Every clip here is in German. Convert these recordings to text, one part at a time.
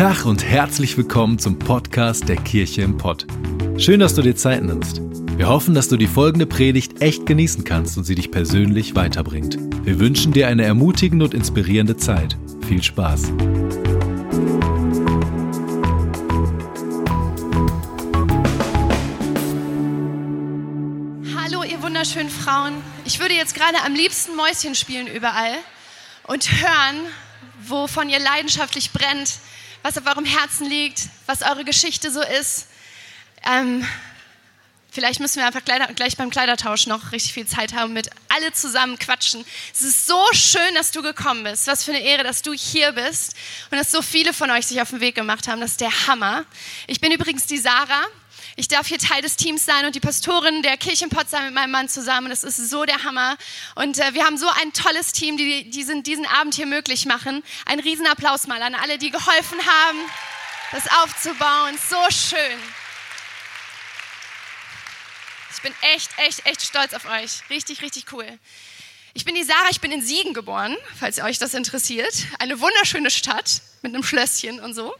Tag und herzlich willkommen zum Podcast der Kirche im Pott. Schön, dass du dir Zeit nimmst. Wir hoffen, dass du die folgende Predigt echt genießen kannst und sie dich persönlich weiterbringt. Wir wünschen dir eine ermutigende und inspirierende Zeit. Viel Spaß. Hallo, ihr wunderschönen Frauen. Ich würde jetzt gerade am liebsten Mäuschen spielen überall und hören, wovon ihr leidenschaftlich brennt, was auf eurem Herzen liegt, was eure Geschichte so ist. Ähm, vielleicht müssen wir einfach gleich beim Kleidertausch noch richtig viel Zeit haben, mit alle zusammen quatschen. Es ist so schön, dass du gekommen bist. Was für eine Ehre, dass du hier bist und dass so viele von euch sich auf den Weg gemacht haben. Das ist der Hammer. Ich bin übrigens die Sarah. Ich darf hier Teil des Teams sein und die Pastorin der Kirche in Potsdam mit meinem Mann zusammen. Das ist so der Hammer. Und äh, wir haben so ein tolles Team, die, die sind diesen Abend hier möglich machen. Ein Riesenapplaus mal an alle, die geholfen haben, das aufzubauen. So schön. Ich bin echt, echt, echt stolz auf euch. Richtig, richtig cool. Ich bin die Sarah, ich bin in Siegen geboren, falls euch das interessiert. Eine wunderschöne Stadt mit einem Schlösschen und so.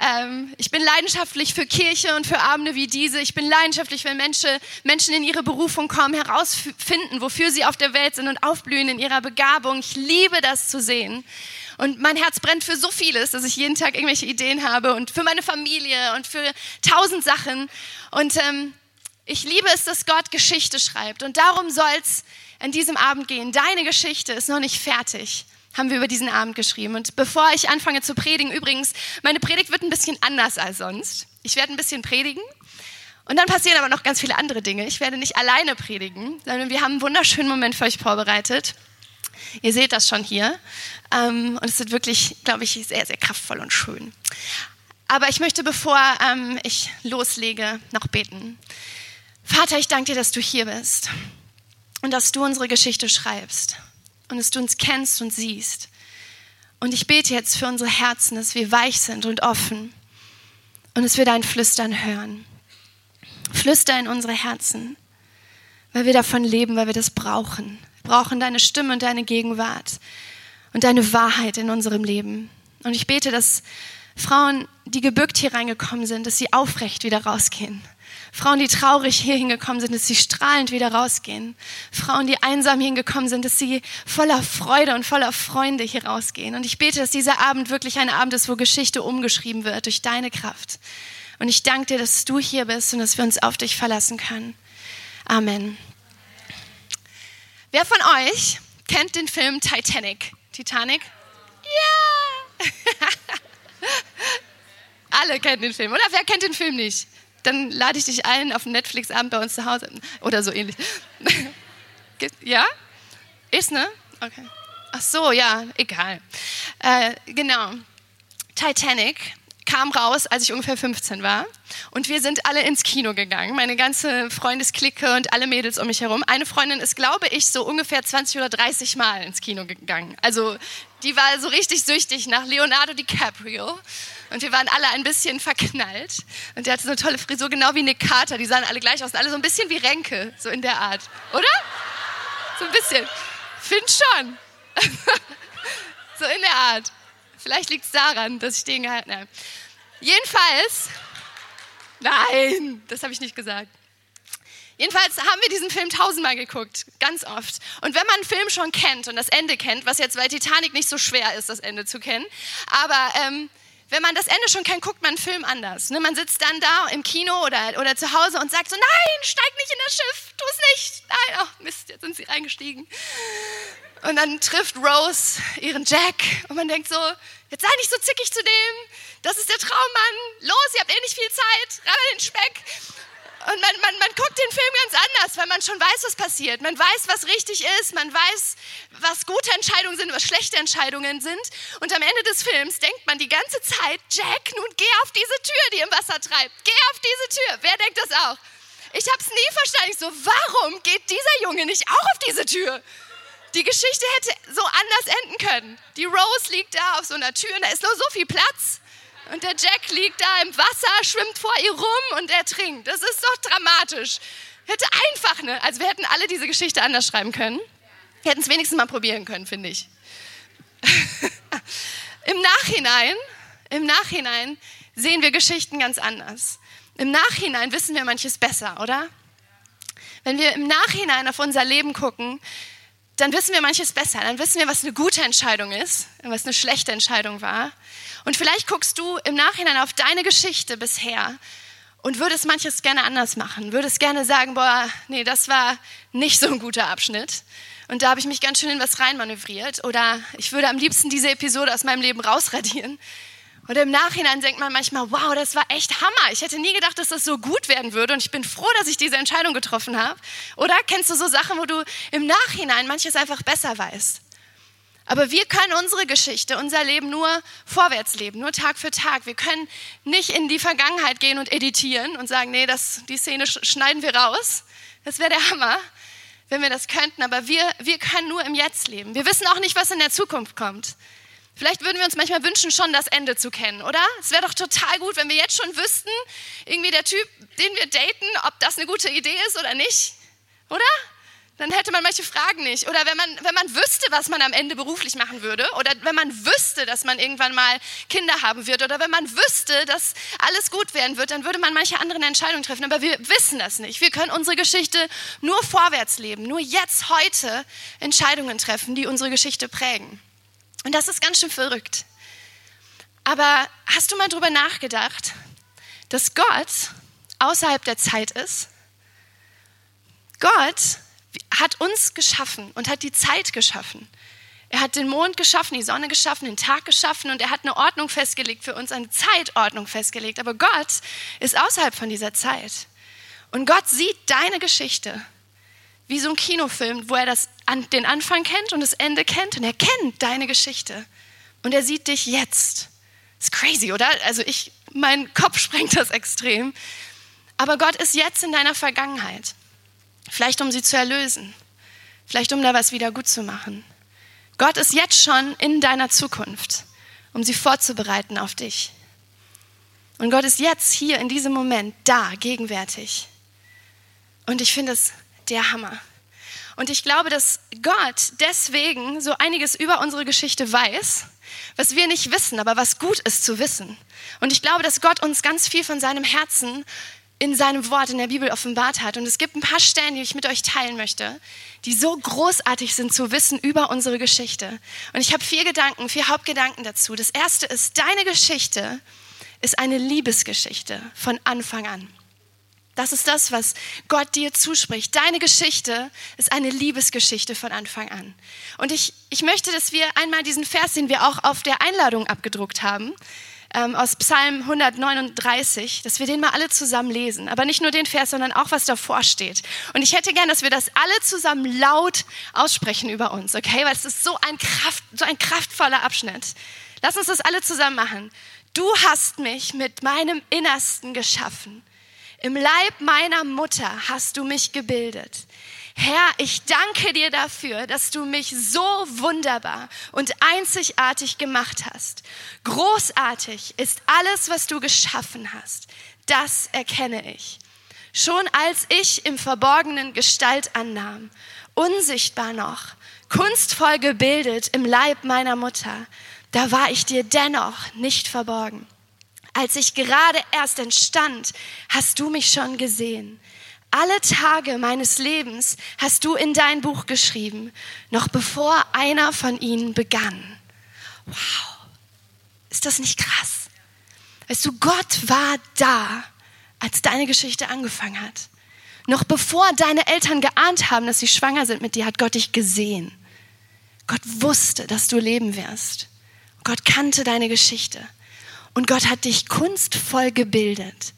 Ähm, ich bin leidenschaftlich für Kirche und für Abende wie diese. Ich bin leidenschaftlich, wenn Menschen, Menschen in ihre Berufung kommen, herausfinden, wofür sie auf der Welt sind und aufblühen in ihrer Begabung. Ich liebe das zu sehen. Und mein Herz brennt für so vieles, dass ich jeden Tag irgendwelche Ideen habe und für meine Familie und für tausend Sachen. Und ähm, ich liebe es, dass Gott Geschichte schreibt. Und darum soll es an diesem Abend gehen. Deine Geschichte ist noch nicht fertig haben wir über diesen Abend geschrieben. Und bevor ich anfange zu predigen, übrigens, meine Predigt wird ein bisschen anders als sonst. Ich werde ein bisschen predigen und dann passieren aber noch ganz viele andere Dinge. Ich werde nicht alleine predigen, sondern wir haben einen wunderschönen Moment für euch vorbereitet. Ihr seht das schon hier. Ähm, und es wird wirklich, glaube ich, sehr, sehr kraftvoll und schön. Aber ich möchte, bevor ähm, ich loslege, noch beten. Vater, ich danke dir, dass du hier bist und dass du unsere Geschichte schreibst und dass du uns kennst und siehst. Und ich bete jetzt für unsere Herzen, dass wir weich sind und offen und dass wir dein Flüstern hören. Flüster in unsere Herzen, weil wir davon leben, weil wir das brauchen. Wir brauchen deine Stimme und deine Gegenwart und deine Wahrheit in unserem Leben. Und ich bete, dass Frauen, die gebückt hier reingekommen sind, dass sie aufrecht wieder rausgehen Frauen, die traurig hier hingekommen sind, dass sie strahlend wieder rausgehen. Frauen, die einsam hingekommen sind, dass sie voller Freude und voller Freunde hier rausgehen. Und ich bete, dass dieser Abend wirklich ein Abend ist, wo Geschichte umgeschrieben wird durch deine Kraft. Und ich danke dir, dass du hier bist und dass wir uns auf dich verlassen können. Amen. Wer von euch kennt den Film Titanic? Titanic? Ja! Alle kennen den Film, oder? Wer kennt den Film nicht? Dann lade ich dich ein auf einen Netflix-Abend bei uns zu Hause oder so ähnlich. ja? Ist, ne? Okay. Ach so, ja, egal. Äh, genau. Titanic kam raus, als ich ungefähr 15 war. Und wir sind alle ins Kino gegangen. Meine ganze Freundesklicke und alle Mädels um mich herum. Eine Freundin ist, glaube ich, so ungefähr 20 oder 30 Mal ins Kino gegangen. Also die war so richtig süchtig nach Leonardo DiCaprio. Und wir waren alle ein bisschen verknallt. Und der hatte so eine tolle Frisur, genau wie Nick Carter. Die sahen alle gleich aus. Alle so ein bisschen wie Ränke, so in der Art. Oder? So ein bisschen. Find schon. so in der Art. Vielleicht liegt es daran, dass ich den gehalten habe. Jedenfalls, nein, das habe ich nicht gesagt. Jedenfalls haben wir diesen Film tausendmal geguckt, ganz oft. Und wenn man einen Film schon kennt und das Ende kennt, was jetzt bei Titanic nicht so schwer ist, das Ende zu kennen, aber ähm, wenn man das Ende schon kennt, guckt man einen Film anders. Ne? Man sitzt dann da im Kino oder, oder zu Hause und sagt so, nein, steig nicht in das Schiff, tu es nicht. Nein, ach Mist, jetzt sind sie reingestiegen. Und dann trifft Rose ihren Jack und man denkt so, jetzt sei nicht so zickig zu dem, das ist der Traummann, los, ihr habt eh nicht viel Zeit, ran den Speck. Und man, man, man guckt den Film ganz anders, weil man schon weiß, was passiert. Man weiß, was richtig ist, man weiß, was gute Entscheidungen sind, was schlechte Entscheidungen sind. Und am Ende des Films denkt man die ganze Zeit, Jack, nun geh auf diese Tür, die im Wasser treibt. Geh auf diese Tür. Wer denkt das auch? Ich habe es nie verstanden. Ich so, warum geht dieser Junge nicht auch auf diese Tür? Die Geschichte hätte so anders enden können. Die Rose liegt da auf so einer Tür und da ist nur so viel Platz. Und der Jack liegt da im Wasser, schwimmt vor ihr rum und er trinkt. Das ist doch dramatisch. Hätte einfach, ne? Also wir hätten alle diese Geschichte anders schreiben können. Wir hätten es wenigstens mal probieren können, finde ich. Im Nachhinein im Nachhinein sehen wir Geschichten ganz anders. Im Nachhinein wissen wir manches besser, oder? Wenn wir im Nachhinein auf unser Leben gucken, dann wissen wir manches besser. Dann wissen wir, was eine gute Entscheidung ist und was eine schlechte Entscheidung war. Und vielleicht guckst du im Nachhinein auf deine Geschichte bisher und würdest manches gerne anders machen. Würdest gerne sagen, boah, nee, das war nicht so ein guter Abschnitt. Und da habe ich mich ganz schön in was reinmanövriert. Oder ich würde am liebsten diese Episode aus meinem Leben rausradieren. Und im Nachhinein denkt man manchmal, wow, das war echt Hammer. Ich hätte nie gedacht, dass das so gut werden würde. Und ich bin froh, dass ich diese Entscheidung getroffen habe. Oder kennst du so Sachen, wo du im Nachhinein manches einfach besser weißt? Aber wir können unsere Geschichte, unser Leben nur vorwärts leben, nur Tag für Tag. Wir können nicht in die Vergangenheit gehen und editieren und sagen, nee, das, die Szene schneiden wir raus. Das wäre der Hammer, wenn wir das könnten. Aber wir, wir können nur im Jetzt leben. Wir wissen auch nicht, was in der Zukunft kommt. Vielleicht würden wir uns manchmal wünschen, schon das Ende zu kennen, oder? Es wäre doch total gut, wenn wir jetzt schon wüssten, irgendwie der Typ, den wir daten, ob das eine gute Idee ist oder nicht, oder? Dann hätte man manche Fragen nicht. Oder wenn man, wenn man wüsste, was man am Ende beruflich machen würde, oder wenn man wüsste, dass man irgendwann mal Kinder haben wird, oder wenn man wüsste, dass alles gut werden wird, dann würde man manche anderen Entscheidungen treffen. Aber wir wissen das nicht. Wir können unsere Geschichte nur vorwärts leben, nur jetzt, heute Entscheidungen treffen, die unsere Geschichte prägen. Und das ist ganz schön verrückt. Aber hast du mal darüber nachgedacht, dass Gott außerhalb der Zeit ist? Gott hat uns geschaffen und hat die Zeit geschaffen. Er hat den Mond geschaffen, die Sonne geschaffen, den Tag geschaffen und er hat eine Ordnung festgelegt für uns, eine Zeitordnung festgelegt. Aber Gott ist außerhalb von dieser Zeit. Und Gott sieht deine Geschichte wie so ein Kinofilm, wo er das, den Anfang kennt und das Ende kennt und er kennt deine Geschichte und er sieht dich jetzt. ist crazy, oder? Also ich, mein Kopf sprengt das extrem. Aber Gott ist jetzt in deiner Vergangenheit. Vielleicht um sie zu erlösen. Vielleicht um da was wieder gut zu machen. Gott ist jetzt schon in deiner Zukunft, um sie vorzubereiten auf dich. Und Gott ist jetzt hier in diesem Moment da, gegenwärtig. Und ich finde es der Hammer. Und ich glaube, dass Gott deswegen so einiges über unsere Geschichte weiß, was wir nicht wissen, aber was gut ist zu wissen. Und ich glaube, dass Gott uns ganz viel von seinem Herzen in seinem Wort in der Bibel offenbart hat. Und es gibt ein paar Stellen, die ich mit euch teilen möchte, die so großartig sind zu wissen über unsere Geschichte. Und ich habe vier Gedanken, vier Hauptgedanken dazu. Das erste ist, deine Geschichte ist eine Liebesgeschichte von Anfang an. Das ist das, was Gott dir zuspricht. Deine Geschichte ist eine Liebesgeschichte von Anfang an. Und ich, ich möchte, dass wir einmal diesen Vers, den wir auch auf der Einladung abgedruckt haben, ähm, aus Psalm 139, dass wir den mal alle zusammen lesen. Aber nicht nur den Vers, sondern auch, was davor steht. Und ich hätte gern, dass wir das alle zusammen laut aussprechen über uns, okay? Weil es ist so ein, Kraft, so ein kraftvoller Abschnitt. Lass uns das alle zusammen machen. Du hast mich mit meinem Innersten geschaffen im Leib meiner Mutter hast du mich gebildet. Herr, ich danke dir dafür, dass du mich so wunderbar und einzigartig gemacht hast. Großartig ist alles, was du geschaffen hast. Das erkenne ich. Schon als ich im Verborgenen Gestalt annahm, unsichtbar noch, kunstvoll gebildet im Leib meiner Mutter, da war ich dir dennoch nicht verborgen. Als ich gerade erst entstand, hast du mich schon gesehen. Alle Tage meines Lebens hast du in dein Buch geschrieben, noch bevor einer von ihnen begann. Wow, ist das nicht krass? Weißt du, Gott war da, als deine Geschichte angefangen hat. Noch bevor deine Eltern geahnt haben, dass sie schwanger sind mit dir, hat Gott dich gesehen. Gott wusste, dass du leben wirst. Gott kannte deine Geschichte. Und Gott hat dich kunstvoll gebildet,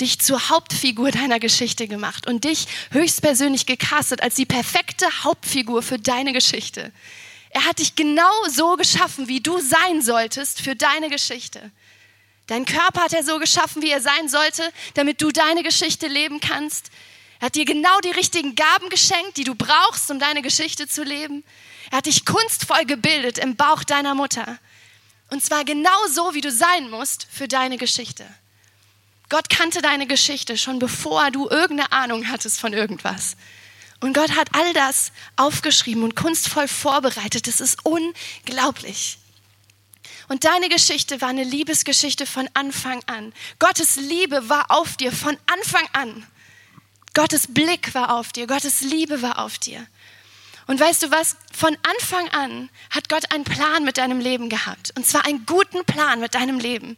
dich zur Hauptfigur deiner Geschichte gemacht und dich höchstpersönlich gecastet als die perfekte Hauptfigur für deine Geschichte. Er hat dich genau so geschaffen, wie du sein solltest für deine Geschichte. Dein Körper hat er so geschaffen, wie er sein sollte, damit du deine Geschichte leben kannst. Er hat dir genau die richtigen Gaben geschenkt, die du brauchst, um deine Geschichte zu leben. Er hat dich kunstvoll gebildet im Bauch deiner Mutter. Und zwar genau so, wie du sein musst für deine Geschichte. Gott kannte deine Geschichte schon bevor du irgendeine Ahnung hattest von irgendwas. Und Gott hat all das aufgeschrieben und kunstvoll vorbereitet. Das ist unglaublich. Und deine Geschichte war eine Liebesgeschichte von Anfang an. Gottes Liebe war auf dir von Anfang an. Gottes Blick war auf dir, Gottes Liebe war auf dir. Und weißt du was? Von Anfang an hat Gott einen Plan mit deinem Leben gehabt. Und zwar einen guten Plan mit deinem Leben.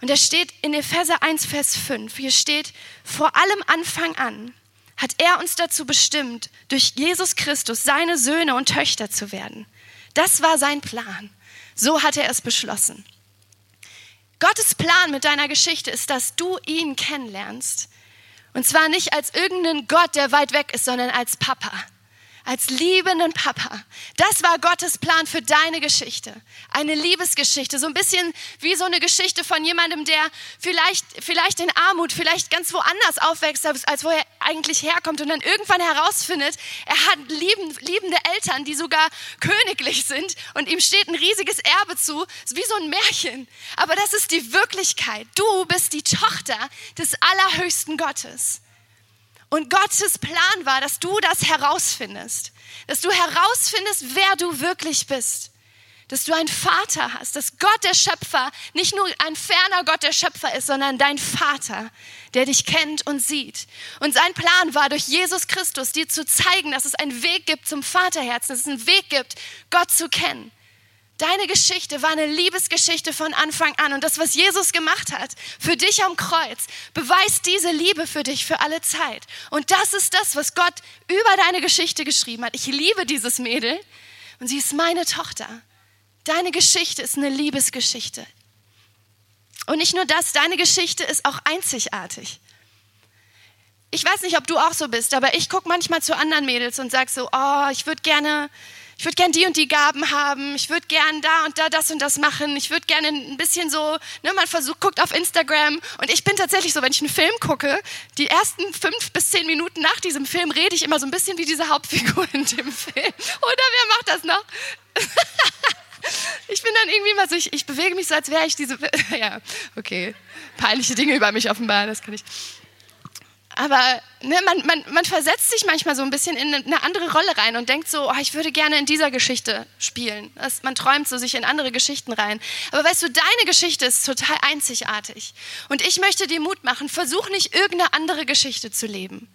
Und er steht in Epheser 1, Vers 5. Hier steht, vor allem Anfang an hat er uns dazu bestimmt, durch Jesus Christus seine Söhne und Töchter zu werden. Das war sein Plan. So hat er es beschlossen. Gottes Plan mit deiner Geschichte ist, dass du ihn kennenlernst. Und zwar nicht als irgendeinen Gott, der weit weg ist, sondern als Papa als liebenden Papa. Das war Gottes Plan für deine Geschichte. Eine Liebesgeschichte. So ein bisschen wie so eine Geschichte von jemandem, der vielleicht, vielleicht in Armut, vielleicht ganz woanders aufwächst, als wo er eigentlich herkommt und dann irgendwann herausfindet, er hat lieben, liebende Eltern, die sogar königlich sind und ihm steht ein riesiges Erbe zu. Wie so ein Märchen. Aber das ist die Wirklichkeit. Du bist die Tochter des allerhöchsten Gottes. Und Gottes Plan war, dass du das herausfindest. Dass du herausfindest, wer du wirklich bist. Dass du einen Vater hast, dass Gott der Schöpfer nicht nur ein ferner Gott der Schöpfer ist, sondern dein Vater, der dich kennt und sieht. Und sein Plan war, durch Jesus Christus dir zu zeigen, dass es einen Weg gibt zum Vaterherzen, dass es einen Weg gibt, Gott zu kennen. Deine Geschichte war eine Liebesgeschichte von Anfang an. Und das, was Jesus gemacht hat für dich am Kreuz, beweist diese Liebe für dich für alle Zeit. Und das ist das, was Gott über deine Geschichte geschrieben hat. Ich liebe dieses Mädel und sie ist meine Tochter. Deine Geschichte ist eine Liebesgeschichte. Und nicht nur das, deine Geschichte ist auch einzigartig. Ich weiß nicht, ob du auch so bist, aber ich gucke manchmal zu anderen Mädels und sage so, oh, ich würde gerne ich würde gern die und die Gaben haben, ich würde gern da und da das und das machen, ich würde gerne ein bisschen so, ne, man versucht, guckt auf Instagram und ich bin tatsächlich so, wenn ich einen Film gucke, die ersten fünf bis zehn Minuten nach diesem Film rede ich immer so ein bisschen wie diese Hauptfigur in dem Film. Oder wer macht das noch? ich bin dann irgendwie mal so, ich, ich bewege mich so, als wäre ich diese, ja, okay, peinliche Dinge über mich offenbar, das kann ich. Aber ne, man, man, man versetzt sich manchmal so ein bisschen in eine andere Rolle rein und denkt so, oh, ich würde gerne in dieser Geschichte spielen. Das, man träumt so sich in andere Geschichten rein. Aber weißt du, deine Geschichte ist total einzigartig. Und ich möchte dir Mut machen, versuch nicht irgendeine andere Geschichte zu leben,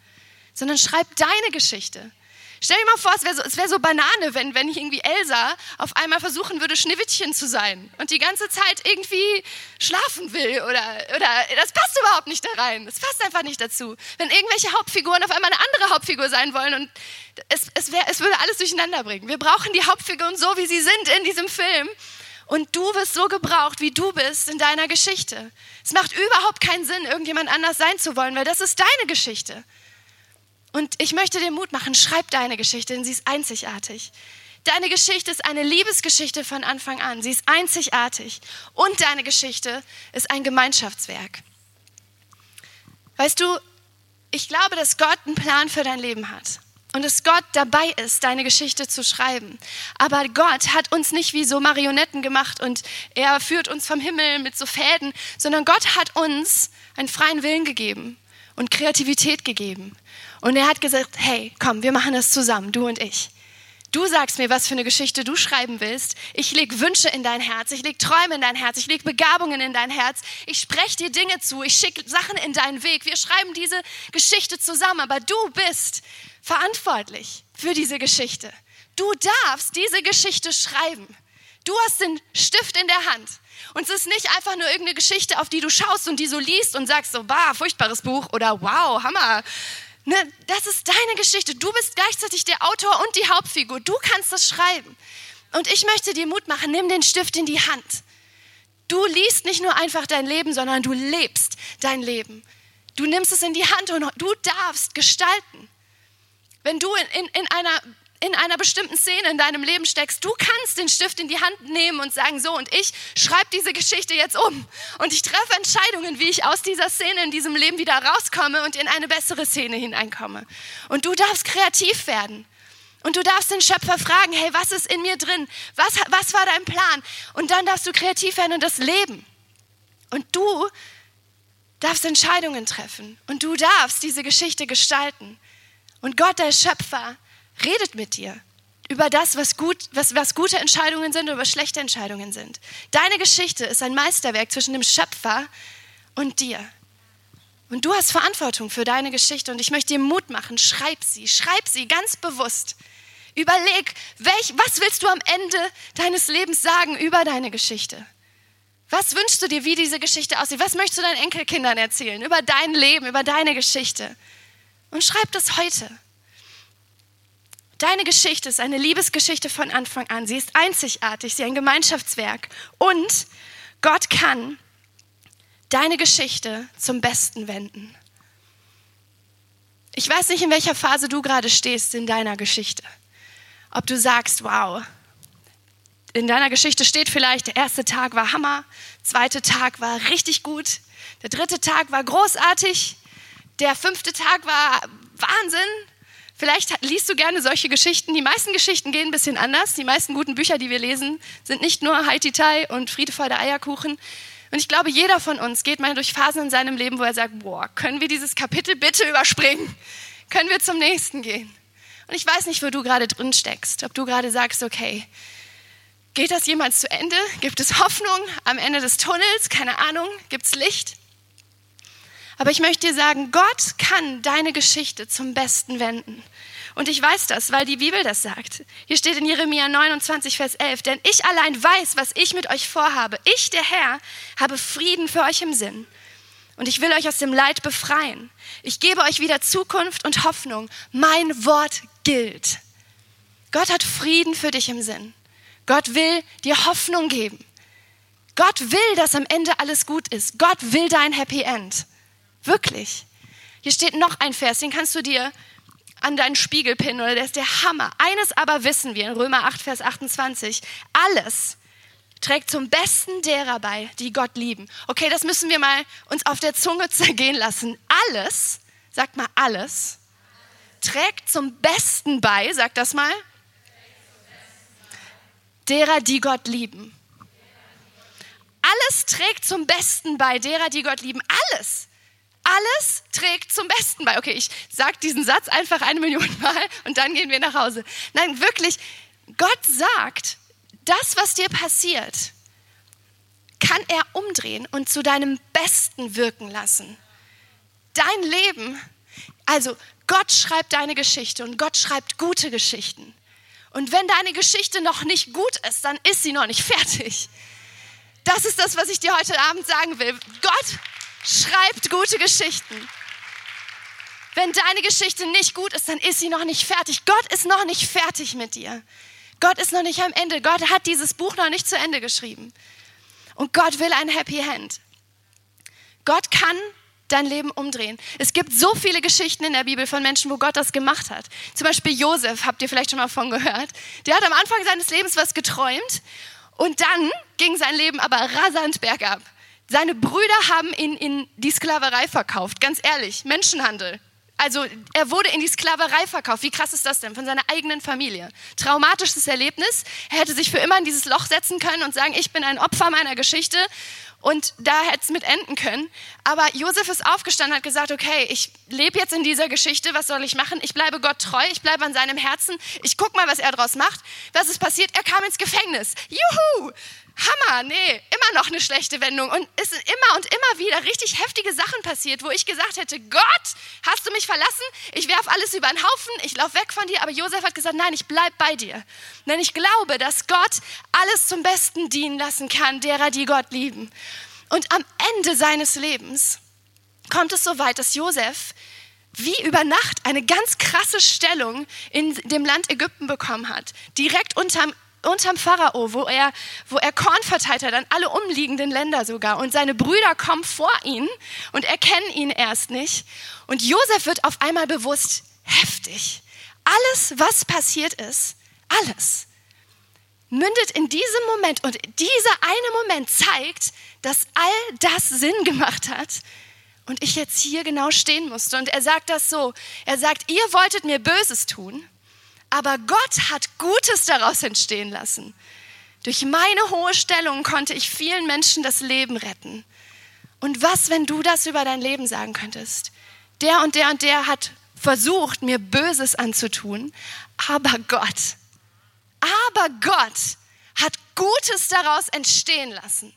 sondern schreib deine Geschichte. Stell dir mal vor, es wäre so, wär so Banane, wenn, wenn ich irgendwie Elsa auf einmal versuchen würde, Schneewittchen zu sein und die ganze Zeit irgendwie schlafen will oder, oder das passt überhaupt nicht da rein. Das passt einfach nicht dazu. Wenn irgendwelche Hauptfiguren auf einmal eine andere Hauptfigur sein wollen und es, es, wär, es würde alles durcheinander bringen. Wir brauchen die Hauptfiguren so, wie sie sind in diesem Film. Und du wirst so gebraucht, wie du bist in deiner Geschichte. Es macht überhaupt keinen Sinn, irgendjemand anders sein zu wollen, weil das ist deine Geschichte. Und ich möchte dir Mut machen, schreib deine Geschichte, denn sie ist einzigartig. Deine Geschichte ist eine Liebesgeschichte von Anfang an. Sie ist einzigartig. Und deine Geschichte ist ein Gemeinschaftswerk. Weißt du, ich glaube, dass Gott einen Plan für dein Leben hat. Und dass Gott dabei ist, deine Geschichte zu schreiben. Aber Gott hat uns nicht wie so Marionetten gemacht und er führt uns vom Himmel mit so Fäden, sondern Gott hat uns einen freien Willen gegeben und Kreativität gegeben. Und er hat gesagt, hey, komm, wir machen das zusammen, du und ich. Du sagst mir, was für eine Geschichte du schreiben willst. Ich leg Wünsche in dein Herz, ich leg Träume in dein Herz, ich leg Begabungen in dein Herz. Ich spreche dir Dinge zu, ich schicke Sachen in deinen Weg. Wir schreiben diese Geschichte zusammen, aber du bist verantwortlich für diese Geschichte. Du darfst diese Geschichte schreiben. Du hast den Stift in der Hand. Und es ist nicht einfach nur irgendeine Geschichte, auf die du schaust und die so liest und sagst so, bah, furchtbares Buch oder wow, Hammer, Ne, das ist deine Geschichte. Du bist gleichzeitig der Autor und die Hauptfigur. Du kannst das schreiben. Und ich möchte dir Mut machen, nimm den Stift in die Hand. Du liest nicht nur einfach dein Leben, sondern du lebst dein Leben. Du nimmst es in die Hand und du darfst gestalten. Wenn du in, in, in einer in einer bestimmten Szene in deinem Leben steckst, du kannst den Stift in die Hand nehmen und sagen, so, und ich schreibe diese Geschichte jetzt um. Und ich treffe Entscheidungen, wie ich aus dieser Szene in diesem Leben wieder rauskomme und in eine bessere Szene hineinkomme. Und du darfst kreativ werden. Und du darfst den Schöpfer fragen, hey, was ist in mir drin? Was, was war dein Plan? Und dann darfst du kreativ werden und das leben. Und du darfst Entscheidungen treffen. Und du darfst diese Geschichte gestalten. Und Gott, der Schöpfer, redet mit dir. über das, was, gut, was, was gute Entscheidungen sind oder was schlechte Entscheidungen sind. Deine Geschichte ist ein Meisterwerk zwischen dem Schöpfer und dir. Und du hast Verantwortung für deine Geschichte und ich möchte dir Mut machen. Schreib sie, schreib sie ganz bewusst. Überleg, welch, was willst du am Ende deines Lebens sagen über deine Geschichte? Was wünschst du dir, wie diese Geschichte aussieht? Was möchtest du deinen Enkelkindern erzählen über dein Leben, über deine Geschichte? Und schreib das heute. Deine Geschichte ist eine Liebesgeschichte von Anfang an. Sie ist einzigartig, sie ist ein Gemeinschaftswerk. Und Gott kann deine Geschichte zum Besten wenden. Ich weiß nicht, in welcher Phase du gerade stehst in deiner Geschichte. Ob du sagst, wow, in deiner Geschichte steht vielleicht, der erste Tag war Hammer, zweite Tag war richtig gut, der dritte Tag war großartig, der fünfte Tag war Wahnsinn. Vielleicht liest du gerne solche Geschichten. Die meisten Geschichten gehen ein bisschen anders. Die meisten guten Bücher, die wir lesen, sind nicht nur Haititai und Friede, Freude, Eierkuchen. Und ich glaube, jeder von uns geht mal durch Phasen in seinem Leben, wo er sagt, boah, können wir dieses Kapitel bitte überspringen? Können wir zum nächsten gehen? Und ich weiß nicht, wo du gerade drin steckst. Ob du gerade sagst, okay, geht das jemals zu Ende? Gibt es Hoffnung am Ende des Tunnels? Keine Ahnung. Gibt es Licht? Aber ich möchte dir sagen, Gott kann deine Geschichte zum Besten wenden. Und ich weiß das, weil die Bibel das sagt. Hier steht in Jeremia 29, Vers 11, denn ich allein weiß, was ich mit euch vorhabe. Ich, der Herr, habe Frieden für euch im Sinn. Und ich will euch aus dem Leid befreien. Ich gebe euch wieder Zukunft und Hoffnung. Mein Wort gilt. Gott hat Frieden für dich im Sinn. Gott will dir Hoffnung geben. Gott will, dass am Ende alles gut ist. Gott will dein Happy End. Wirklich. Hier steht noch ein Vers, den kannst du dir an deinen Spiegel pinnen oder der ist der Hammer. Eines aber wissen wir in Römer 8, Vers 28. Alles trägt zum Besten derer bei, die Gott lieben. Okay, das müssen wir mal uns auf der Zunge zergehen lassen. Alles, sagt mal alles, trägt zum Besten bei, sagt das mal, derer, die Gott lieben. Alles trägt zum Besten bei derer, die Gott lieben. Alles alles trägt zum Besten bei. Okay, ich sage diesen Satz einfach eine Million Mal und dann gehen wir nach Hause. Nein, wirklich, Gott sagt, das, was dir passiert, kann er umdrehen und zu deinem Besten wirken lassen. Dein Leben, also Gott schreibt deine Geschichte und Gott schreibt gute Geschichten. Und wenn deine Geschichte noch nicht gut ist, dann ist sie noch nicht fertig. Das ist das, was ich dir heute Abend sagen will. Gott schreibt gute Geschichten. Wenn deine Geschichte nicht gut ist, dann ist sie noch nicht fertig. Gott ist noch nicht fertig mit dir. Gott ist noch nicht am Ende. Gott hat dieses Buch noch nicht zu Ende geschrieben. Und Gott will ein Happy End. Gott kann dein Leben umdrehen. Es gibt so viele Geschichten in der Bibel von Menschen, wo Gott das gemacht hat. Zum Beispiel Josef, habt ihr vielleicht schon mal von gehört. Der hat am Anfang seines Lebens was geträumt und dann ging sein Leben aber rasant bergab. Seine Brüder haben ihn in die Sklaverei verkauft, ganz ehrlich, Menschenhandel. Also er wurde in die Sklaverei verkauft. Wie krass ist das denn? Von seiner eigenen Familie. Traumatisches Erlebnis. Er hätte sich für immer in dieses Loch setzen können und sagen, ich bin ein Opfer meiner Geschichte und da hätte es mit enden können. Aber Josef ist aufgestanden und hat gesagt, okay, ich lebe jetzt in dieser Geschichte, was soll ich machen? Ich bleibe Gott treu, ich bleibe an seinem Herzen. Ich gucke mal, was er daraus macht. Was ist passiert? Er kam ins Gefängnis. Juhu! Hammer, nee, immer noch eine schlechte Wendung. Und es sind immer und immer wieder richtig heftige Sachen passiert, wo ich gesagt hätte, Gott, hast du mich verlassen? Ich werfe alles über den Haufen, ich laufe weg von dir. Aber Josef hat gesagt, nein, ich bleibe bei dir. Denn ich glaube, dass Gott alles zum Besten dienen lassen kann, derer, die Gott lieben. Und am Ende seines Lebens kommt es so weit, dass Josef wie über Nacht eine ganz krasse Stellung in dem Land Ägypten bekommen hat. Direkt unterm unterm Pharao, wo er, wo er Korn verteilt hat an alle umliegenden Länder sogar. Und seine Brüder kommen vor ihn und erkennen ihn erst nicht. Und Josef wird auf einmal bewusst, heftig. Alles, was passiert ist, alles, mündet in diesem Moment. Und dieser eine Moment zeigt, dass all das Sinn gemacht hat. Und ich jetzt hier genau stehen musste. Und er sagt das so. Er sagt, ihr wolltet mir Böses tun aber Gott hat Gutes daraus entstehen lassen. Durch meine hohe Stellung konnte ich vielen Menschen das Leben retten. Und was, wenn du das über dein Leben sagen könntest? Der und der und der hat versucht, mir Böses anzutun, aber Gott Aber Gott hat Gutes daraus entstehen lassen.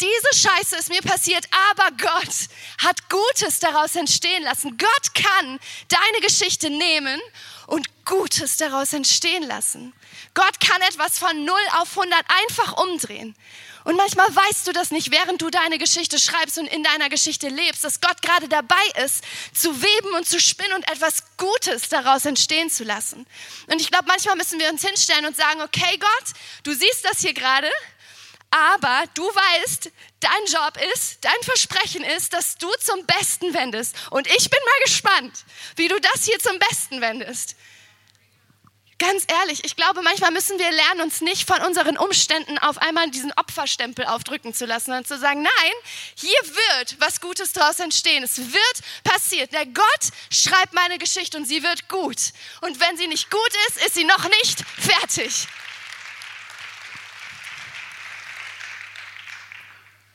Diese Scheiße ist mir passiert, aber Gott hat Gutes daraus entstehen lassen. Gott kann deine Geschichte nehmen und Gutes daraus entstehen lassen. Gott kann etwas von 0 auf 100 einfach umdrehen. Und manchmal weißt du das nicht, während du deine Geschichte schreibst und in deiner Geschichte lebst, dass Gott gerade dabei ist, zu weben und zu spinnen und etwas Gutes daraus entstehen zu lassen. Und ich glaube, manchmal müssen wir uns hinstellen und sagen, okay Gott, du siehst das hier gerade, aber du weißt, dein Job ist, dein Versprechen ist, dass du zum Besten wendest. Und ich bin mal gespannt, wie du das hier zum Besten wendest. Ganz ehrlich, ich glaube, manchmal müssen wir lernen, uns nicht von unseren Umständen auf einmal diesen Opferstempel aufdrücken zu lassen und zu sagen, nein, hier wird was Gutes daraus entstehen. Es wird passieren. Der Gott schreibt meine Geschichte und sie wird gut. Und wenn sie nicht gut ist, ist sie noch nicht fertig.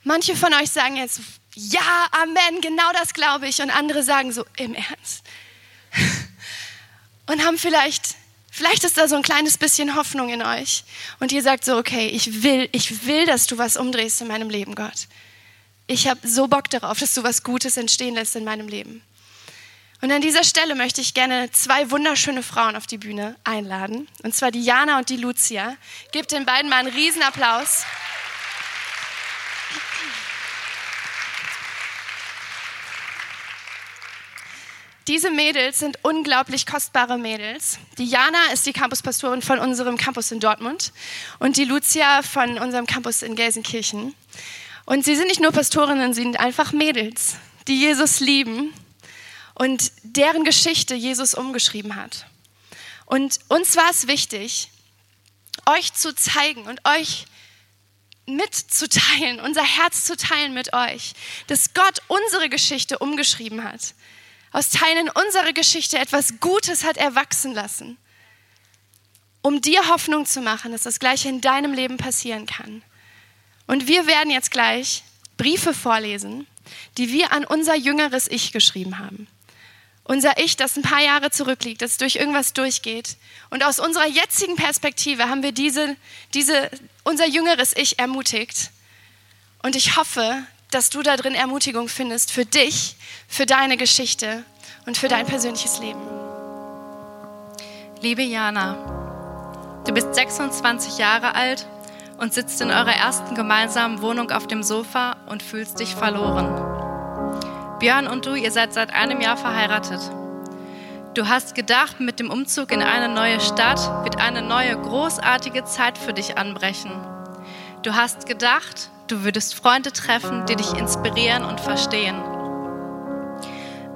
Manche von euch sagen jetzt, ja, Amen, genau das glaube ich. Und andere sagen so, im Ernst. Und haben vielleicht Vielleicht ist da so ein kleines bisschen Hoffnung in euch. Und ihr sagt so, okay, ich will, ich will, dass du was umdrehst in meinem Leben, Gott. Ich habe so Bock darauf, dass du was Gutes entstehen lässt in meinem Leben. Und an dieser Stelle möchte ich gerne zwei wunderschöne Frauen auf die Bühne einladen. Und zwar die Jana und die Lucia. Gebt den beiden mal einen Riesenapplaus. Diese Mädels sind unglaublich kostbare Mädels. Die Jana ist die Campuspastorin von unserem Campus in Dortmund und die Lucia von unserem Campus in Gelsenkirchen. Und sie sind nicht nur Pastorinnen, sie sind einfach Mädels, die Jesus lieben und deren Geschichte Jesus umgeschrieben hat. Und uns war es wichtig, euch zu zeigen und euch mitzuteilen, unser Herz zu teilen mit euch, dass Gott unsere Geschichte umgeschrieben hat aus Teilen unserer Geschichte etwas Gutes hat erwachsen lassen, um dir Hoffnung zu machen, dass das Gleiche in deinem Leben passieren kann. Und wir werden jetzt gleich Briefe vorlesen, die wir an unser jüngeres Ich geschrieben haben. Unser Ich, das ein paar Jahre zurückliegt, das durch irgendwas durchgeht. Und aus unserer jetzigen Perspektive haben wir diese, diese, unser jüngeres Ich ermutigt. Und ich hoffe, dass du da drin Ermutigung findest für dich, für deine Geschichte und für dein persönliches Leben. Liebe Jana, du bist 26 Jahre alt und sitzt in eurer ersten gemeinsamen Wohnung auf dem Sofa und fühlst dich verloren. Björn und du, ihr seid seit einem Jahr verheiratet. Du hast gedacht, mit dem Umzug in eine neue Stadt wird eine neue, großartige Zeit für dich anbrechen. Du hast gedacht, Du würdest Freunde treffen, die dich inspirieren und verstehen.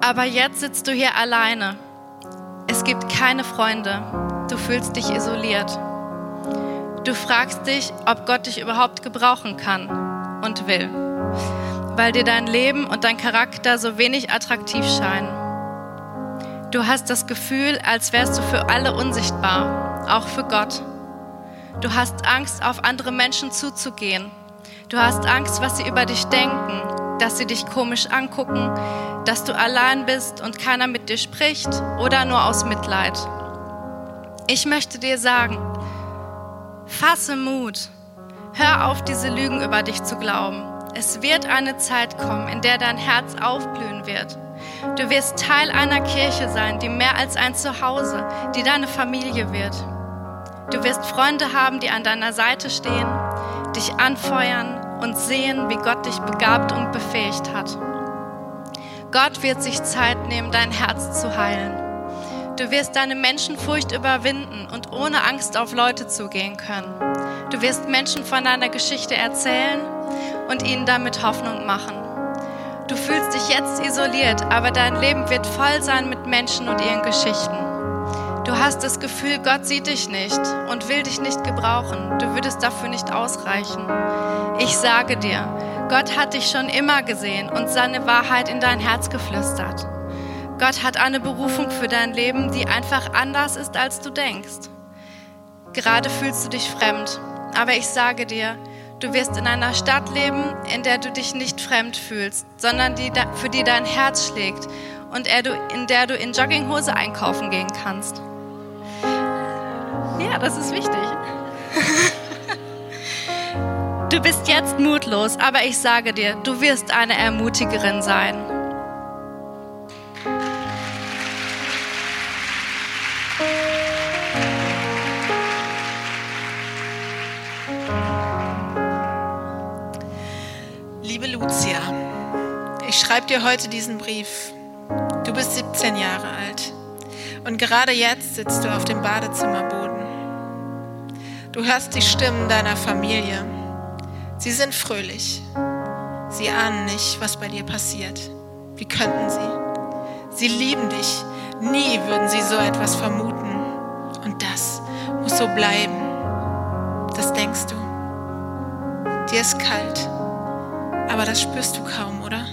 Aber jetzt sitzt du hier alleine. Es gibt keine Freunde. Du fühlst dich isoliert. Du fragst dich, ob Gott dich überhaupt gebrauchen kann und will, weil dir dein Leben und dein Charakter so wenig attraktiv scheinen. Du hast das Gefühl, als wärst du für alle unsichtbar, auch für Gott. Du hast Angst, auf andere Menschen zuzugehen Du hast Angst, was sie über dich denken, dass sie dich komisch angucken, dass du allein bist und keiner mit dir spricht oder nur aus Mitleid. Ich möchte dir sagen, fasse Mut. Hör auf, diese Lügen über dich zu glauben. Es wird eine Zeit kommen, in der dein Herz aufblühen wird. Du wirst Teil einer Kirche sein, die mehr als ein Zuhause, die deine Familie wird. Du wirst Freunde haben, die an deiner Seite stehen, dich anfeuern und sehen, wie Gott dich begabt und befähigt hat. Gott wird sich Zeit nehmen, dein Herz zu heilen. Du wirst deine Menschenfurcht überwinden und ohne Angst auf Leute zugehen können. Du wirst Menschen von deiner Geschichte erzählen und ihnen damit Hoffnung machen. Du fühlst dich jetzt isoliert, aber dein Leben wird voll sein mit Menschen und ihren Geschichten. Du hast das Gefühl, Gott sieht dich nicht und will dich nicht gebrauchen. Du würdest dafür nicht ausreichen. Ich sage dir, Gott hat dich schon immer gesehen und seine Wahrheit in dein Herz geflüstert. Gott hat eine Berufung für dein Leben, die einfach anders ist, als du denkst. Gerade fühlst du dich fremd, aber ich sage dir, du wirst in einer Stadt leben, in der du dich nicht fremd fühlst, sondern die, für die dein Herz schlägt und in der du in Jogginghose einkaufen gehen kannst. Ja, das ist wichtig. Du bist jetzt mutlos, aber ich sage dir, du wirst eine Ermutigerin sein. Liebe Lucia, ich schreibe dir heute diesen Brief. Du bist 17 Jahre alt und gerade jetzt sitzt du auf dem Badezimmerboden. Du hörst die Stimmen deiner Familie Sie sind fröhlich. Sie ahnen nicht, was bei dir passiert. Wie könnten sie? Sie lieben dich. Nie würden sie so etwas vermuten. Und das muss so bleiben. Das denkst du. Dir ist kalt. Aber das spürst du kaum, oder?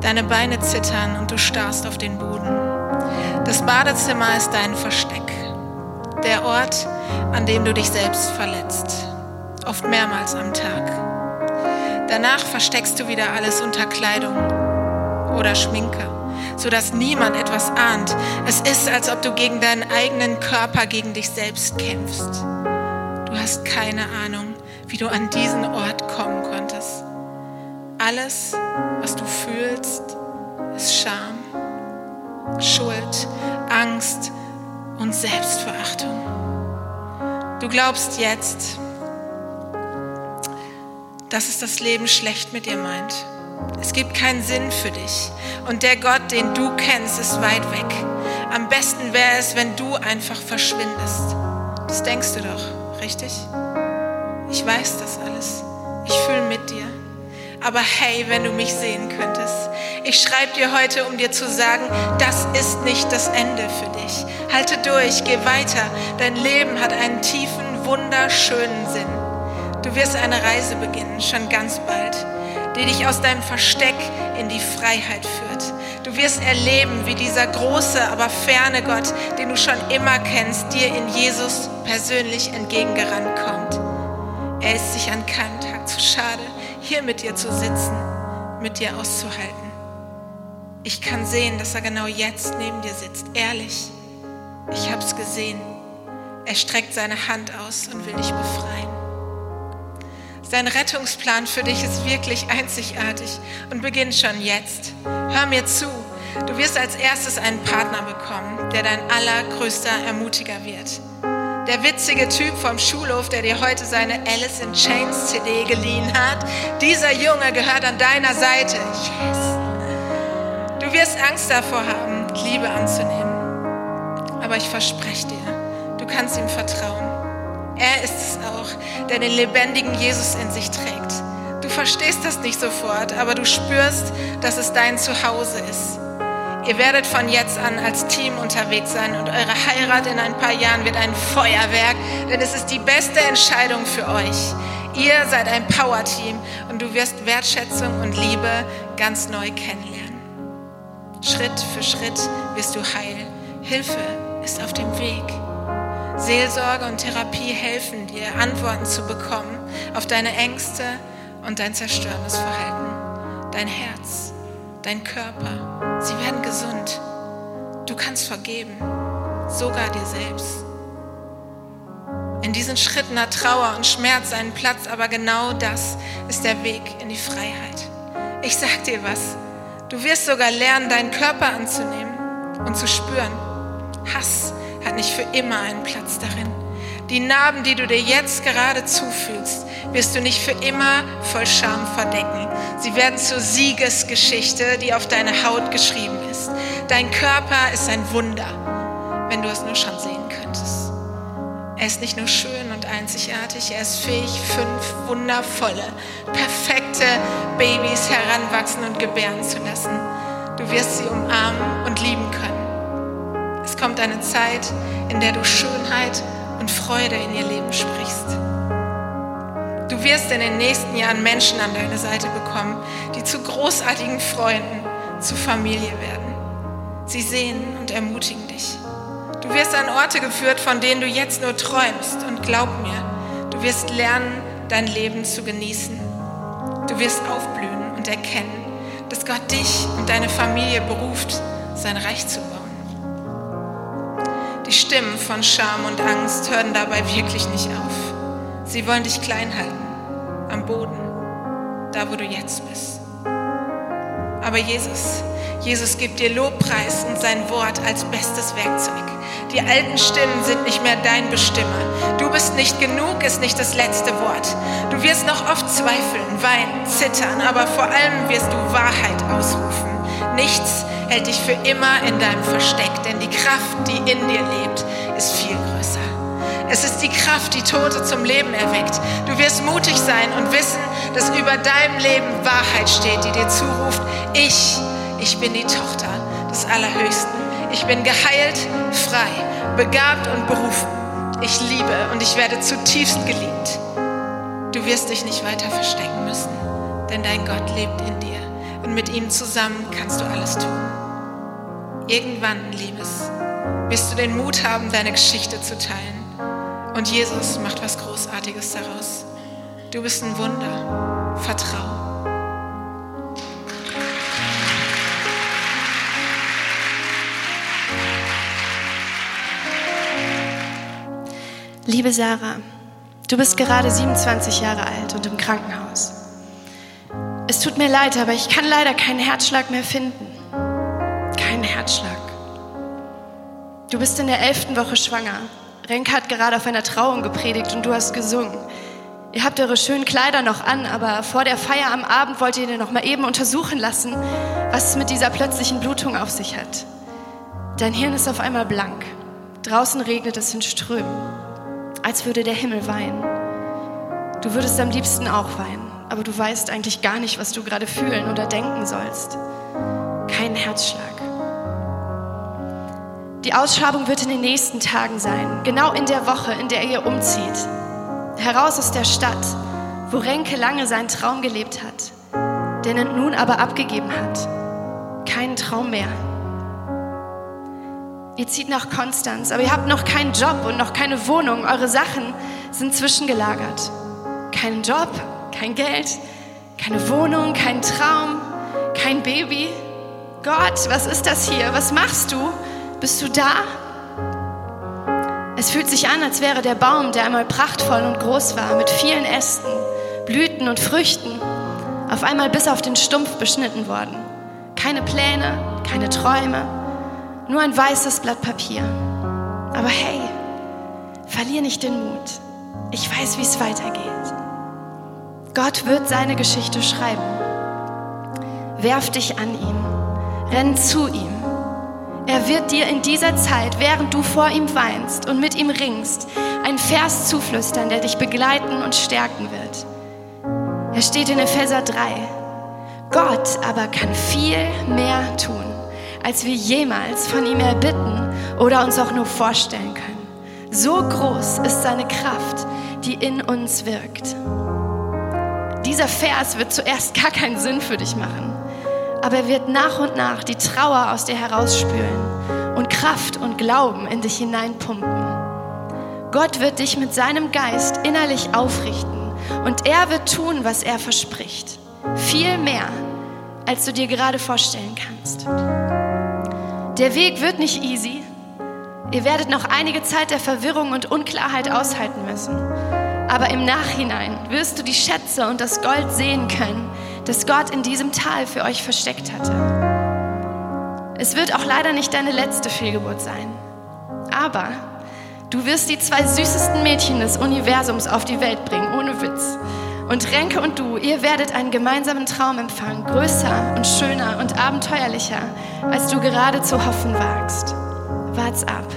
Deine Beine zittern und du starrst auf den Boden. Das Badezimmer ist dein Versteck. Der Ort, an dem du dich selbst verletzt oft mehrmals am Tag. Danach versteckst du wieder alles unter Kleidung oder Schminke, sodass niemand etwas ahnt. Es ist, als ob du gegen deinen eigenen Körper, gegen dich selbst kämpfst. Du hast keine Ahnung, wie du an diesen Ort kommen konntest. Alles, was du fühlst, ist Scham, Schuld, Angst und Selbstverachtung. Du glaubst jetzt, dass es das Leben schlecht mit dir meint. Es gibt keinen Sinn für dich. Und der Gott, den du kennst, ist weit weg. Am besten wäre es, wenn du einfach verschwindest. Das denkst du doch, richtig? Ich weiß das alles. Ich fühle mit dir. Aber hey, wenn du mich sehen könntest. Ich schreibe dir heute, um dir zu sagen, das ist nicht das Ende für dich. Halte durch, geh weiter. Dein Leben hat einen tiefen, wunderschönen Sinn. Du wirst eine Reise beginnen, schon ganz bald, die dich aus deinem Versteck in die Freiheit führt. Du wirst erleben, wie dieser große, aber ferne Gott, den du schon immer kennst, dir in Jesus persönlich entgegengerannt kommt. Er ist sich an keinem Tag zu schade, hier mit dir zu sitzen, mit dir auszuhalten. Ich kann sehen, dass er genau jetzt neben dir sitzt, ehrlich. Ich hab's gesehen. Er streckt seine Hand aus und will dich befreien. Sein Rettungsplan für dich ist wirklich einzigartig und beginnt schon jetzt. Hör mir zu. Du wirst als erstes einen Partner bekommen, der dein allergrößter Ermutiger wird. Der witzige Typ vom Schulhof, der dir heute seine Alice in Chains CD geliehen hat, dieser Junge gehört an deiner Seite. Yes. Du wirst Angst davor haben, Liebe anzunehmen. Aber ich verspreche dir, du kannst ihm vertrauen. Er ist es auch, der den lebendigen Jesus in sich trägt. Du verstehst das nicht sofort, aber du spürst, dass es dein Zuhause ist. Ihr werdet von jetzt an als Team unterwegs sein und eure Heirat in ein paar Jahren wird ein Feuerwerk, denn es ist die beste Entscheidung für euch. Ihr seid ein Power-Team und du wirst Wertschätzung und Liebe ganz neu kennenlernen. Schritt für Schritt wirst du heil. Hilfe ist auf dem Weg. Seelsorge und Therapie helfen dir, Antworten zu bekommen auf deine Ängste und dein zerstörendes Verhalten. Dein Herz, dein Körper, sie werden gesund. Du kannst vergeben, sogar dir selbst. In diesen Schritten hat Trauer und Schmerz einen Platz, aber genau das ist der Weg in die Freiheit. Ich sag dir was, du wirst sogar lernen, deinen Körper anzunehmen und zu spüren. Hass hat nicht für immer einen Platz darin. Die Narben, die du dir jetzt gerade zufühlst, wirst du nicht für immer voll Scham verdecken. Sie werden zur Siegesgeschichte, die auf deine Haut geschrieben ist. Dein Körper ist ein Wunder, wenn du es nur schon sehen könntest. Er ist nicht nur schön und einzigartig, er ist fähig, fünf wundervolle, perfekte Babys heranwachsen und gebären zu lassen. Du wirst sie umarmen und lieben können. Es kommt eine Zeit, in der du Schönheit und Freude in ihr Leben sprichst. Du wirst in den nächsten Jahren Menschen an deine Seite bekommen, die zu großartigen Freunden, zu Familie werden. Sie sehen und ermutigen dich. Du wirst an Orte geführt, von denen du jetzt nur träumst. Und glaub mir, du wirst lernen, dein Leben zu genießen. Du wirst aufblühen und erkennen, dass Gott dich und deine Familie beruft, sein Reich zu bauen. Die Stimmen von Scham und Angst hören dabei wirklich nicht auf. Sie wollen dich klein halten, am Boden, da wo du jetzt bist. Aber Jesus, Jesus gibt dir Lobpreis und sein Wort als bestes Werkzeug. Die alten Stimmen sind nicht mehr dein Bestimmer. Du bist nicht genug, ist nicht das letzte Wort. Du wirst noch oft zweifeln, weinen, zittern, aber vor allem wirst du Wahrheit ausrufen. Nichts hält dich für immer in deinem Versteck, denn die Kraft, die in dir lebt, ist viel größer. Es ist die Kraft, die Tote zum Leben erweckt. Du wirst mutig sein und wissen, dass über deinem Leben Wahrheit steht, die dir zuruft, ich, ich bin die Tochter des Allerhöchsten. Ich bin geheilt, frei, begabt und berufen. Ich liebe und ich werde zutiefst geliebt. Du wirst dich nicht weiter verstecken müssen, denn dein Gott lebt in dir und mit ihm zusammen kannst du alles tun. Irgendwann, Liebes, wirst du den Mut haben, deine Geschichte zu teilen. Und Jesus macht was Großartiges daraus. Du bist ein Wunder. Vertrau. Liebe Sarah, du bist gerade 27 Jahre alt und im Krankenhaus. Es tut mir leid, aber ich kann leider keinen Herzschlag mehr finden. Keinen Herzschlag. Du bist in der elften Woche schwanger. Renke hat gerade auf einer Trauung gepredigt und du hast gesungen. Ihr habt eure schönen Kleider noch an, aber vor der Feier am Abend wollt ihr noch mal eben untersuchen lassen, was es mit dieser plötzlichen Blutung auf sich hat. Dein Hirn ist auf einmal blank. Draußen regnet es in Strömen als würde der Himmel weinen. Du würdest am liebsten auch weinen, aber du weißt eigentlich gar nicht, was du gerade fühlen oder denken sollst. Kein Herzschlag. Die Ausschabung wird in den nächsten Tagen sein, genau in der Woche, in der ihr umzieht. Heraus aus der Stadt, wo Renke lange seinen Traum gelebt hat, den er nun aber abgegeben hat. Keinen Traum mehr. Ihr zieht nach Konstanz, aber ihr habt noch keinen Job und noch keine Wohnung. Eure Sachen sind zwischengelagert. Kein Job, kein Geld, keine Wohnung, kein Traum, kein Baby. Gott, was ist das hier? Was machst du? Bist du da? Es fühlt sich an, als wäre der Baum, der einmal prachtvoll und groß war, mit vielen Ästen, Blüten und Früchten, auf einmal bis auf den Stumpf beschnitten worden. Keine Pläne, keine Träume, nur ein weißes Blatt Papier. Aber hey, verlier nicht den Mut. Ich weiß, wie es weitergeht. Gott wird seine Geschichte schreiben. Werf dich an ihn. Renn zu ihm. Er wird dir in dieser Zeit, während du vor ihm weinst und mit ihm ringst, einen Vers zuflüstern, der dich begleiten und stärken wird. Er steht in Epheser 3. Gott aber kann viel mehr tun als wir jemals von ihm erbitten oder uns auch nur vorstellen können. So groß ist seine Kraft, die in uns wirkt. Dieser Vers wird zuerst gar keinen Sinn für dich machen, aber er wird nach und nach die Trauer aus dir herausspülen und Kraft und Glauben in dich hineinpumpen. Gott wird dich mit seinem Geist innerlich aufrichten und er wird tun, was er verspricht. Viel mehr, als du dir gerade vorstellen kannst. Der Weg wird nicht easy. Ihr werdet noch einige Zeit der Verwirrung und Unklarheit aushalten müssen. Aber im Nachhinein wirst du die Schätze und das Gold sehen können, das Gott in diesem Tal für euch versteckt hatte. Es wird auch leider nicht deine letzte Fehlgeburt sein. Aber du wirst die zwei süßesten Mädchen des Universums auf die Welt bringen, ohne Witz. Und Renke und du, ihr werdet einen gemeinsamen Traum empfangen, größer und schöner und abenteuerlicher, als du gerade zu hoffen wagst. Wart's ab.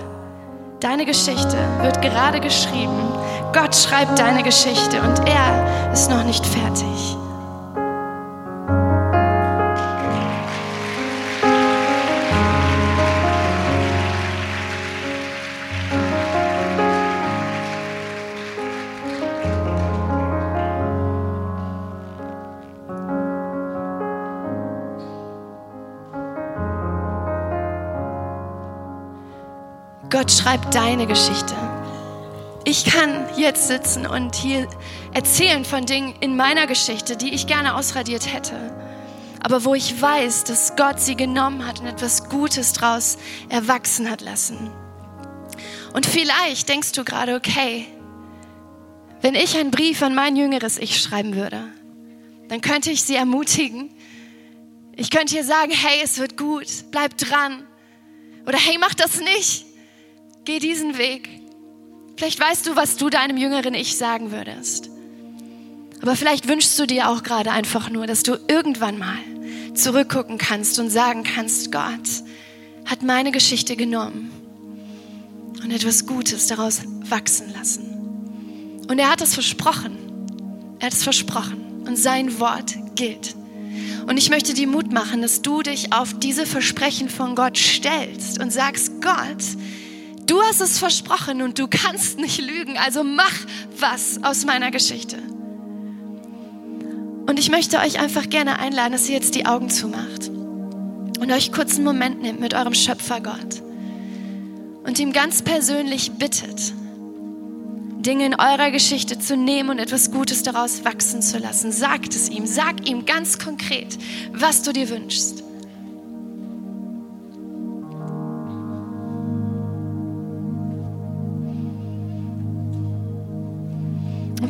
Deine Geschichte wird gerade geschrieben. Gott schreibt deine Geschichte und er ist noch nicht fertig. Gott schreibt deine Geschichte. Ich kann jetzt sitzen und hier erzählen von Dingen in meiner Geschichte, die ich gerne ausradiert hätte. Aber wo ich weiß, dass Gott sie genommen hat und etwas Gutes draus erwachsen hat lassen. Und vielleicht denkst du gerade, okay, wenn ich einen Brief an mein jüngeres Ich schreiben würde, dann könnte ich sie ermutigen. Ich könnte ihr sagen, hey, es wird gut, bleib dran. Oder hey, mach das nicht. Geh diesen Weg. Vielleicht weißt du, was du deinem jüngeren Ich sagen würdest. Aber vielleicht wünschst du dir auch gerade einfach nur, dass du irgendwann mal zurückgucken kannst und sagen kannst, Gott hat meine Geschichte genommen und etwas Gutes daraus wachsen lassen. Und er hat es versprochen. Er hat es versprochen. Und sein Wort gilt. Und ich möchte dir Mut machen, dass du dich auf diese Versprechen von Gott stellst und sagst, Gott, du hast es versprochen und du kannst nicht lügen, also mach was aus meiner Geschichte. Und ich möchte euch einfach gerne einladen, dass ihr jetzt die Augen zumacht und euch kurz einen Moment nehmt mit eurem Schöpfer Gott und ihm ganz persönlich bittet, Dinge in eurer Geschichte zu nehmen und etwas Gutes daraus wachsen zu lassen. Sagt es ihm, sag ihm ganz konkret, was du dir wünschst.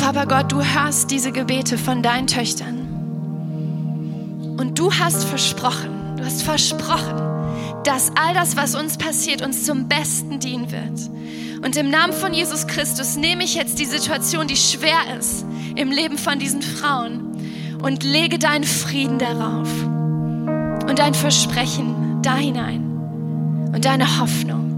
Papa Gott, du hörst diese Gebete von deinen Töchtern. Und du hast versprochen, du hast versprochen, dass all das, was uns passiert, uns zum Besten dienen wird. Und im Namen von Jesus Christus nehme ich jetzt die Situation, die schwer ist im Leben von diesen Frauen und lege deinen Frieden darauf und dein Versprechen da hinein und deine Hoffnung.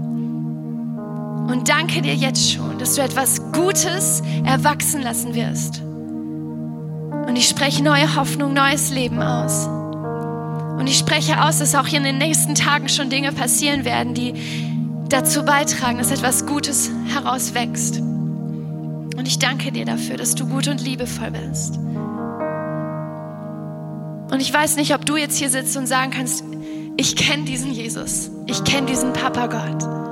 Und danke dir jetzt schon, dass du etwas Gutes erwachsen lassen wirst. Und ich spreche neue Hoffnung, neues Leben aus. Und ich spreche aus, dass auch hier in den nächsten Tagen schon Dinge passieren werden, die dazu beitragen, dass etwas Gutes herauswächst. Und ich danke dir dafür, dass du gut und liebevoll bist. Und ich weiß nicht, ob du jetzt hier sitzt und sagen kannst, ich kenne diesen Jesus, ich kenne diesen Papa Gott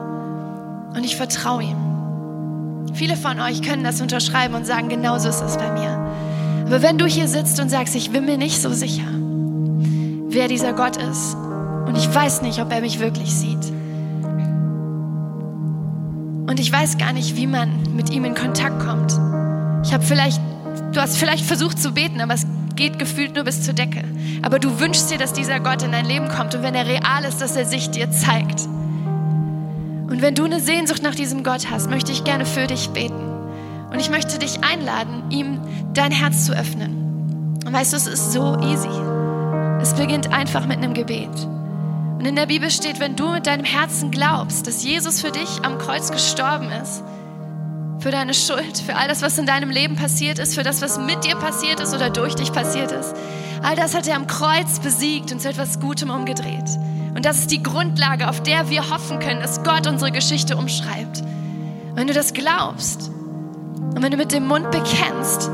und ich vertraue ihm. Viele von euch können das unterschreiben und sagen, genauso ist es bei mir. Aber wenn du hier sitzt und sagst, ich bin mir nicht so sicher, wer dieser Gott ist. Und ich weiß nicht, ob er mich wirklich sieht. Und ich weiß gar nicht, wie man mit ihm in Kontakt kommt. Ich habe vielleicht, du hast vielleicht versucht zu beten, aber es geht gefühlt nur bis zur Decke. Aber du wünschst dir, dass dieser Gott in dein Leben kommt und wenn er real ist, dass er sich dir zeigt. Und wenn du eine Sehnsucht nach diesem Gott hast, möchte ich gerne für dich beten. Und ich möchte dich einladen, ihm dein Herz zu öffnen. Und weißt du, es ist so easy. Es beginnt einfach mit einem Gebet. Und in der Bibel steht, wenn du mit deinem Herzen glaubst, dass Jesus für dich am Kreuz gestorben ist, für deine Schuld, für all das, was in deinem Leben passiert ist, für das, was mit dir passiert ist oder durch dich passiert ist, all das hat er am Kreuz besiegt und zu etwas Gutem umgedreht. Und das ist die Grundlage, auf der wir hoffen können, dass Gott unsere Geschichte umschreibt. Wenn du das glaubst und wenn du mit dem Mund bekennst,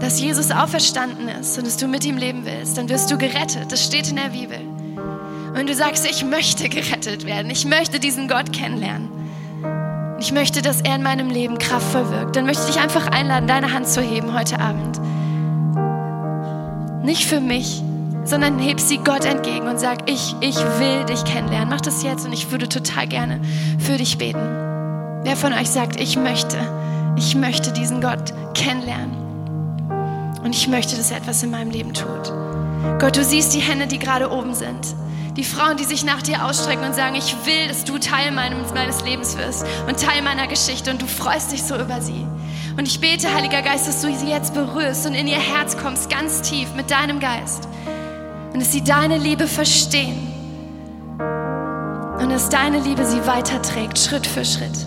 dass Jesus auferstanden ist und dass du mit ihm leben willst, dann wirst du gerettet. Das steht in der Bibel. Und wenn du sagst, ich möchte gerettet werden, ich möchte diesen Gott kennenlernen, ich möchte, dass er in meinem Leben kraftvoll wirkt, dann möchte ich dich einfach einladen, deine Hand zu heben heute Abend. Nicht für mich, sondern heb sie Gott entgegen und sag, ich, ich will dich kennenlernen. Mach das jetzt und ich würde total gerne für dich beten. Wer von euch sagt, ich möchte, ich möchte diesen Gott kennenlernen? Und ich möchte, dass er etwas in meinem Leben tut. Gott, du siehst die Hände, die gerade oben sind. Die Frauen, die sich nach dir ausstrecken und sagen, ich will, dass du Teil meines, meines Lebens wirst und Teil meiner Geschichte und du freust dich so über sie. Und ich bete, Heiliger Geist, dass du sie jetzt berührst und in ihr Herz kommst, ganz tief mit deinem Geist. Und dass sie deine Liebe verstehen. Und dass deine Liebe sie weiterträgt, Schritt für Schritt.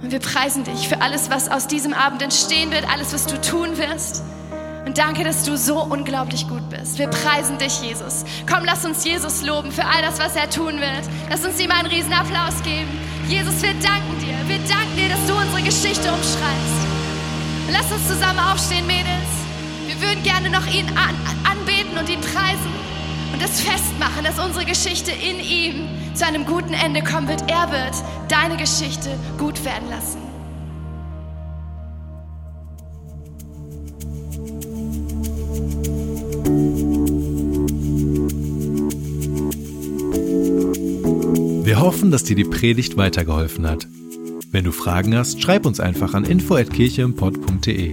Und wir preisen dich für alles, was aus diesem Abend entstehen wird, alles, was du tun wirst. Und danke, dass du so unglaublich gut bist. Wir preisen dich, Jesus. Komm, lass uns Jesus loben für all das, was er tun wird. Lass uns ihm einen riesen Applaus geben. Jesus, wir danken dir. Wir danken dir, dass du unsere Geschichte umschreibst. Und lass uns zusammen aufstehen, Mädels. Wir würden gerne noch ihn an anbeten und ihn preisen und das festmachen, dass unsere Geschichte in ihm zu einem guten Ende kommen wird. Er wird deine Geschichte gut werden lassen. Wir hoffen, dass dir die Predigt weitergeholfen hat. Wenn du Fragen hast, schreib uns einfach an info@kircheimpott.de.